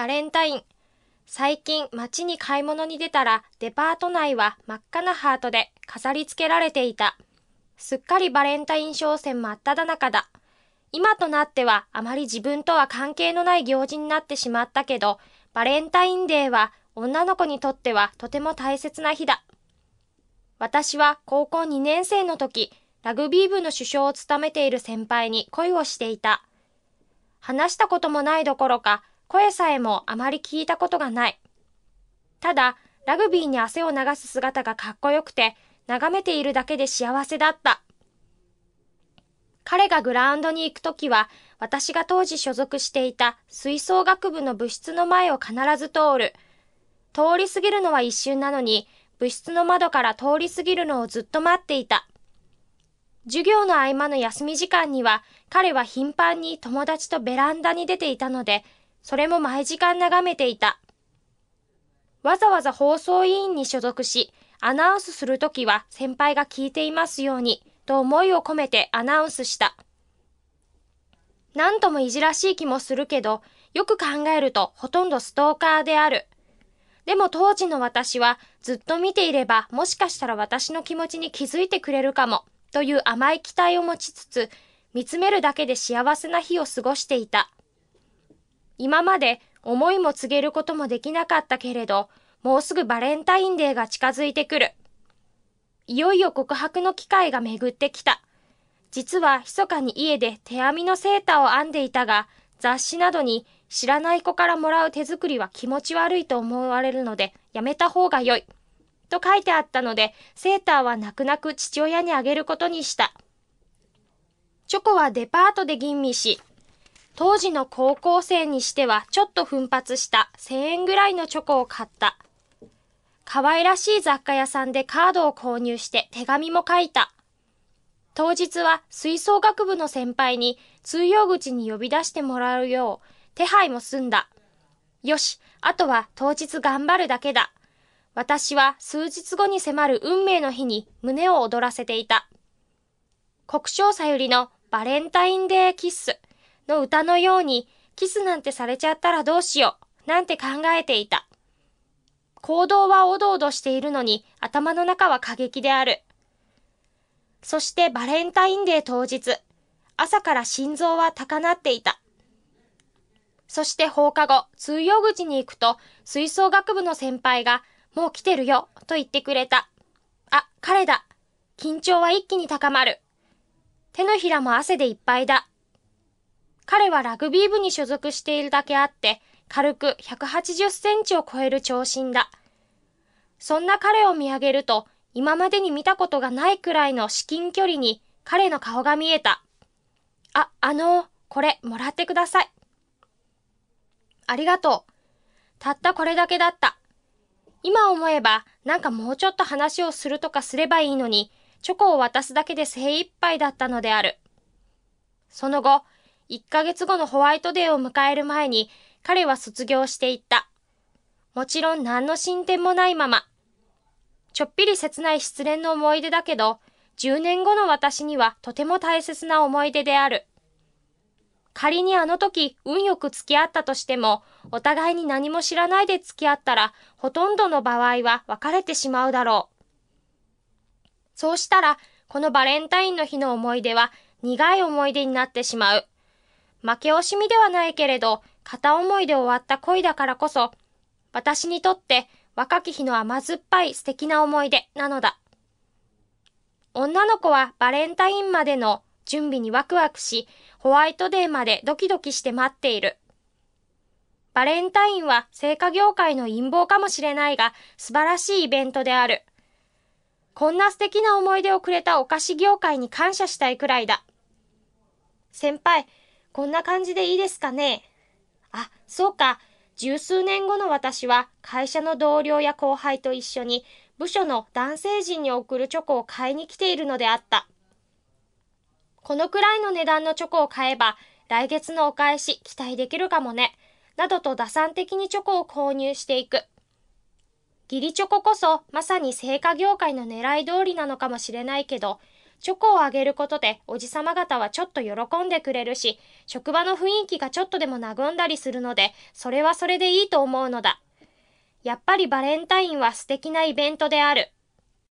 バレンタイン。最近街に買い物に出たらデパート内は真っ赤なハートで飾り付けられていた。すっかりバレンタイン商戦真っ只中だ。今となってはあまり自分とは関係のない行事になってしまったけど、バレンタインデーは女の子にとってはとても大切な日だ。私は高校2年生の時、ラグビー部の首相を務めている先輩に恋をしていた。話したこともないどころか、声さえもあまり聞いたことがない。ただ、ラグビーに汗を流す姿がかっこよくて、眺めているだけで幸せだった。彼がグラウンドに行くときは、私が当時所属していた吹奏楽部の部室の前を必ず通る。通り過ぎるのは一瞬なのに、部室の窓から通り過ぎるのをずっと待っていた。授業の合間の休み時間には、彼は頻繁に友達とベランダに出ていたので、それも毎時間眺めていた。わざわざ放送委員に所属し、アナウンスするときは先輩が聞いていますように、と思いを込めてアナウンスした。なんともいじらしい気もするけど、よく考えるとほとんどストーカーである。でも当時の私はずっと見ていればもしかしたら私の気持ちに気づいてくれるかもという甘い期待を持ちつつ見つめるだけで幸せな日を過ごしていた。今まで思いも告げることもできなかったけれどもうすぐバレンタインデーが近づいてくる。いよいよ告白の機会が巡ってきた。実は密かに家で手編みのセーターを編んでいたが雑誌などに知らない子からもらう手作りは気持ち悪いと思われるのでやめた方が良い。と書いてあったので、セーターは泣く泣く父親にあげることにした。チョコはデパートで吟味し、当時の高校生にしてはちょっと奮発した1000円ぐらいのチョコを買った。可愛らしい雑貨屋さんでカードを購入して手紙も書いた。当日は吹奏楽部の先輩に通用口に呼び出してもらうよう手配も済んだ。よし、あとは当日頑張るだけだ。私は数日後に迫る運命の日に胸を躍らせていた。国生さゆりのバレンタインデーキッスの歌のようにキスなんてされちゃったらどうしようなんて考えていた。行動はおどおどしているのに頭の中は過激である。そしてバレンタインデー当日、朝から心臓は高鳴っていた。そして放課後、通用口に行くと、吹奏楽部の先輩が、もう来てるよ、と言ってくれた。あ、彼だ。緊張は一気に高まる。手のひらも汗でいっぱいだ。彼はラグビー部に所属しているだけあって、軽く180センチを超える長身だ。そんな彼を見上げると、今までに見たことがないくらいの至近距離に彼の顔が見えた。あ、あのこれもらってください。ありがとう。たったこれだけだった。今思えば、なんかもうちょっと話をするとかすればいいのに、チョコを渡すだけで精一杯だったのである。その後、1ヶ月後のホワイトデーを迎える前に、彼は卒業していった。もちろん何の進展もないまま。ちょっぴり切ない失恋の思い出だけど、10年後の私にはとても大切な思い出である。仮にあの時運よく付き合ったとしても、お互いに何も知らないで付き合ったら、ほとんどの場合は別れてしまうだろう。そうしたら、このバレンタインの日の思い出は苦い思い出になってしまう。負け惜しみではないけれど、片思いで終わった恋だからこそ、私にとって若き日の甘酸っぱい素敵な思い出なのだ。女の子はバレンタインまでの準備にワクワクし、ホワイトデーまでドキドキして待っている。バレンタインは成果業界の陰謀かもしれないが、素晴らしいイベントである。こんな素敵な思い出をくれたお菓子業界に感謝したいくらいだ。先輩、こんな感じでいいですかね？あ、そうか。十数年後の私は会社の同僚や後輩と一緒に部署の男性陣に送るチョコを買いに来ているのであった。このくらいの値段のチョコを買えば来月のお返し期待できるかもね。などと打算的にチョコを購入していく。義理チョコこそまさに成果業界の狙い通りなのかもしれないけど、チョコをあげることでおじさま方はちょっと喜んでくれるし、職場の雰囲気がちょっとでも和んだりするので、それはそれでいいと思うのだ。やっぱりバレンタインは素敵なイベントである。